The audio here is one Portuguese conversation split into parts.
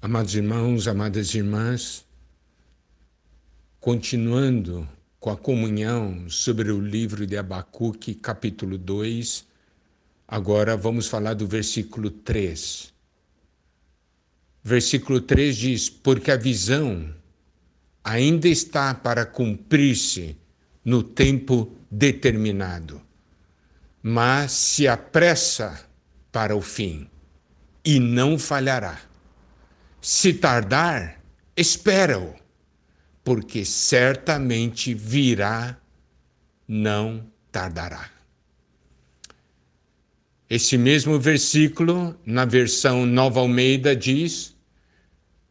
Amados irmãos, amadas irmãs, continuando com a comunhão sobre o livro de Abacuque, capítulo 2, agora vamos falar do versículo 3. Versículo 3 diz: Porque a visão ainda está para cumprir-se no tempo determinado, mas se apressa para o fim e não falhará. Se tardar, espera-o, porque certamente virá, não tardará. Esse mesmo versículo, na versão Nova Almeida, diz: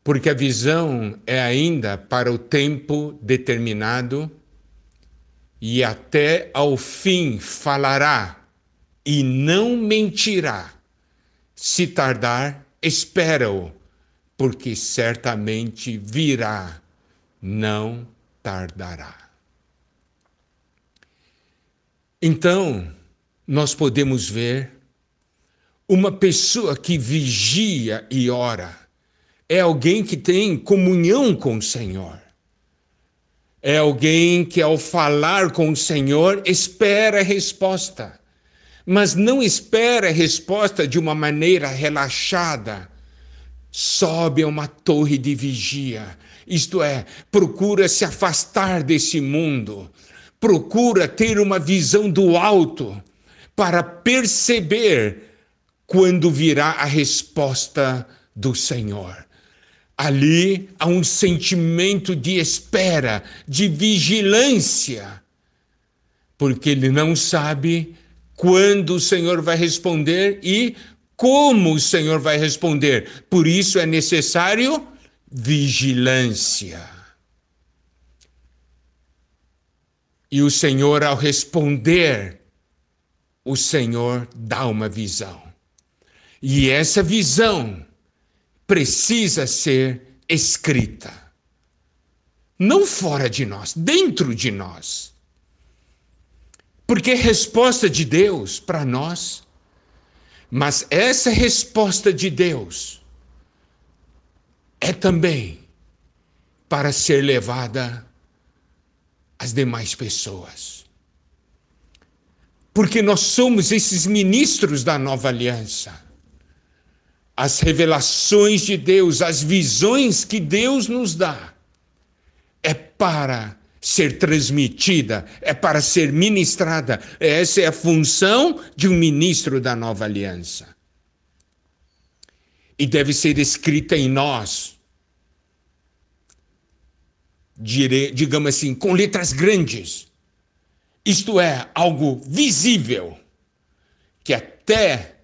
Porque a visão é ainda para o tempo determinado, e até ao fim falará, e não mentirá. Se tardar, espera-o, porque certamente virá, não tardará. Então, nós podemos ver uma pessoa que vigia e ora é alguém que tem comunhão com o Senhor. É alguém que, ao falar com o Senhor, espera a resposta, mas não espera a resposta de uma maneira relaxada sobe a uma torre de vigia, isto é, procura se afastar desse mundo, procura ter uma visão do alto para perceber quando virá a resposta do Senhor. Ali há um sentimento de espera, de vigilância, porque ele não sabe quando o Senhor vai responder e como o Senhor vai responder. Por isso é necessário vigilância. E o Senhor, ao responder, o Senhor dá uma visão. E essa visão precisa ser escrita. Não fora de nós, dentro de nós. Porque resposta de Deus para nós mas essa resposta de Deus é também para ser levada às demais pessoas. Porque nós somos esses ministros da nova aliança. As revelações de Deus, as visões que Deus nos dá, é para ser transmitida, é para ser ministrada. Essa é a função de um ministro da nova aliança. E deve ser escrita em nós, digamos assim, com letras grandes. Isto é, algo visível, que até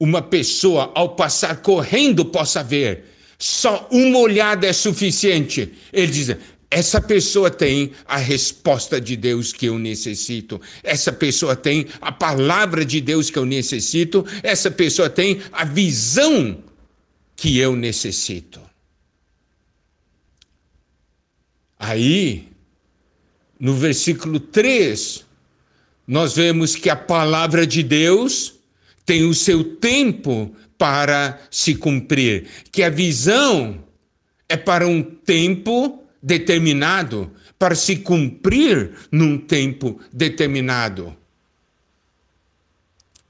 uma pessoa, ao passar correndo, possa ver. Só uma olhada é suficiente. Ele diz: essa pessoa tem a resposta de Deus que eu necessito. Essa pessoa tem a palavra de Deus que eu necessito. Essa pessoa tem a visão que eu necessito. Aí, no versículo 3, nós vemos que a palavra de Deus tem o seu tempo para se cumprir, que a visão é para um tempo determinado para se cumprir num tempo determinado.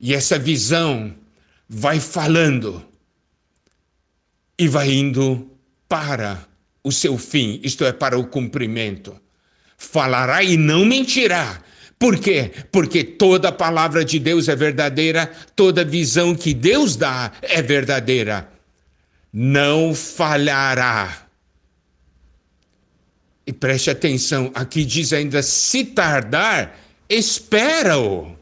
E essa visão vai falando e vai indo para o seu fim, isto é, para o cumprimento. Falará e não mentirá. Por quê? Porque toda palavra de Deus é verdadeira, toda visão que Deus dá é verdadeira. Não falhará. E preste atenção, aqui diz ainda: se tardar, espera-o,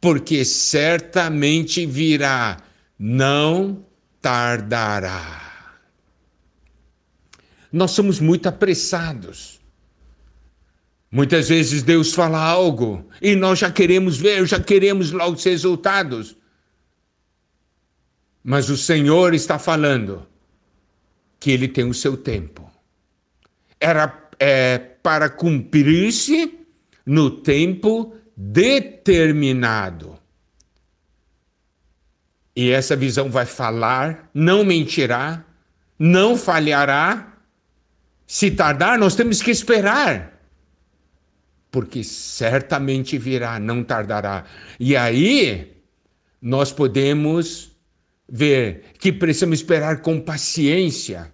porque certamente virá, não tardará. Nós somos muito apressados. Muitas vezes Deus fala algo e nós já queremos ver, já queremos logo os resultados. Mas o Senhor está falando que Ele tem o seu tempo era é, para cumprir-se no tempo determinado. E essa visão vai falar, não mentirá, não falhará. Se tardar, nós temos que esperar. Porque certamente virá, não tardará. E aí, nós podemos ver que precisamos esperar com paciência.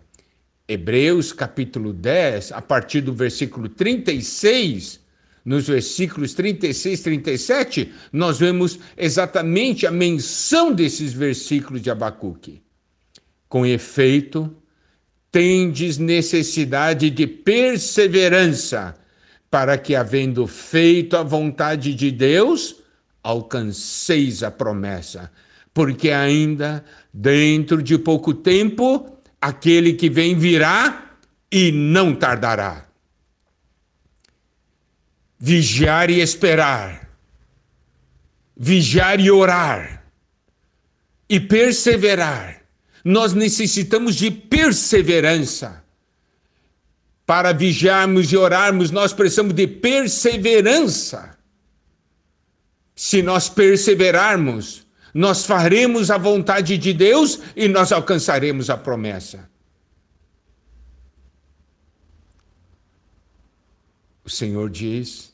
Hebreus capítulo 10, a partir do versículo 36, nos versículos 36 e 37, nós vemos exatamente a menção desses versículos de Abacuque. Com efeito, tendes necessidade de perseverança, para que, havendo feito a vontade de Deus, alcanceis a promessa. Porque ainda, dentro de pouco tempo, aquele que vem virá e não tardará vigiar e esperar, vigiar e orar, e perseverar. Nós necessitamos de perseverança. Para vigiarmos e orarmos, nós precisamos de perseverança. Se nós perseverarmos, nós faremos a vontade de Deus e nós alcançaremos a promessa. O Senhor diz: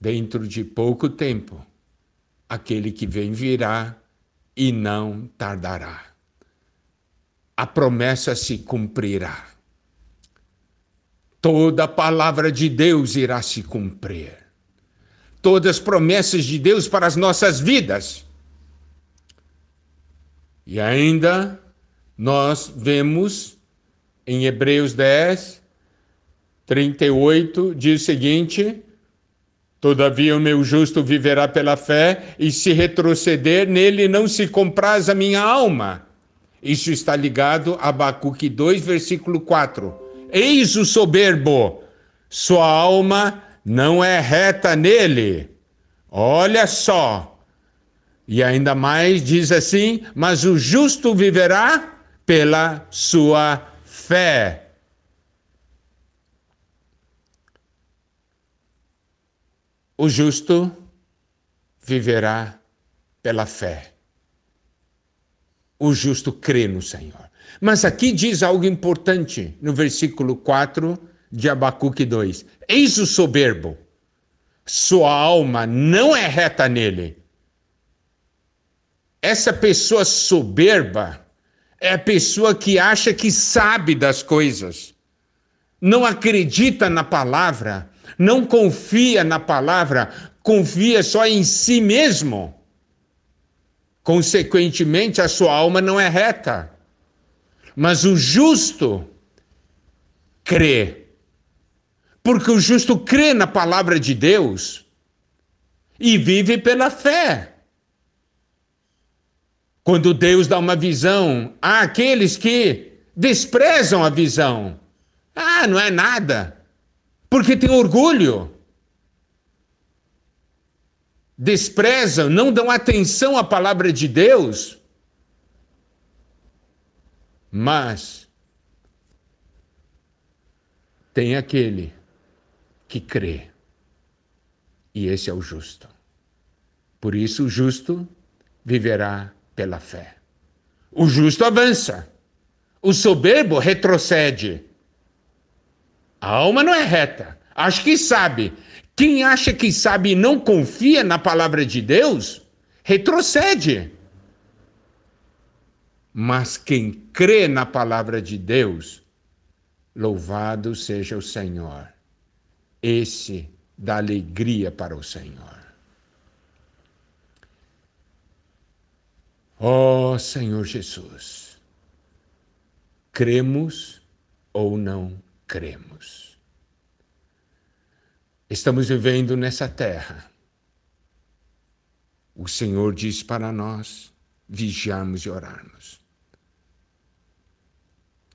dentro de pouco tempo, aquele que vem virá e não tardará. A promessa se cumprirá. Toda a palavra de Deus irá se cumprir. Todas as promessas de Deus para as nossas vidas. E ainda nós vemos em Hebreus 10 38 diz o seguinte: Todavia o meu justo viverá pela fé, e se retroceder, nele não se compraz a minha alma. Isso está ligado a Abacuque 2, versículo 4. Eis o soberbo, sua alma não é reta nele. Olha só. E ainda mais diz assim: Mas o justo viverá pela sua fé. O justo viverá pela fé. O justo crê no Senhor. Mas aqui diz algo importante no versículo 4 de Abacuque 2: Eis o soberbo, sua alma não é reta nele. Essa pessoa soberba é a pessoa que acha que sabe das coisas, não acredita na palavra, não confia na palavra, confia só em si mesmo. Consequentemente, a sua alma não é reta. Mas o justo crê. Porque o justo crê na palavra de Deus e vive pela fé. Quando Deus dá uma visão àqueles que desprezam a visão, ah, não é nada porque tem orgulho. Desprezam, não dão atenção à palavra de Deus. Mas tem aquele que crê. E esse é o justo. Por isso o justo viverá pela fé. O justo avança. O soberbo retrocede. A alma não é reta. Acho que sabe. Quem acha que sabe e não confia na palavra de Deus, retrocede. Mas quem crê na palavra de Deus, louvado seja o Senhor. Esse dá alegria para o Senhor. Ó oh, Senhor Jesus, cremos ou não cremos. Estamos vivendo nessa terra. O Senhor diz para nós vigiarmos e orarmos.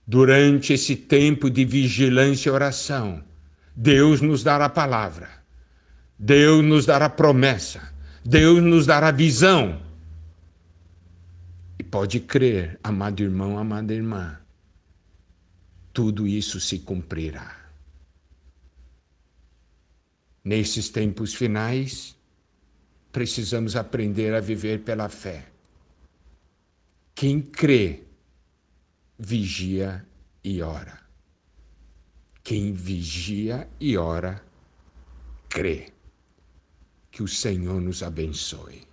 Durante esse tempo de vigilância e oração, Deus nos dará a palavra, Deus nos dará a promessa, Deus nos dará a visão. E pode crer, amado irmão, amada irmã, tudo isso se cumprirá. Nesses tempos finais, precisamos aprender a viver pela fé. Quem crê vigia e ora. Quem vigia e ora, crê. Que o Senhor nos abençoe.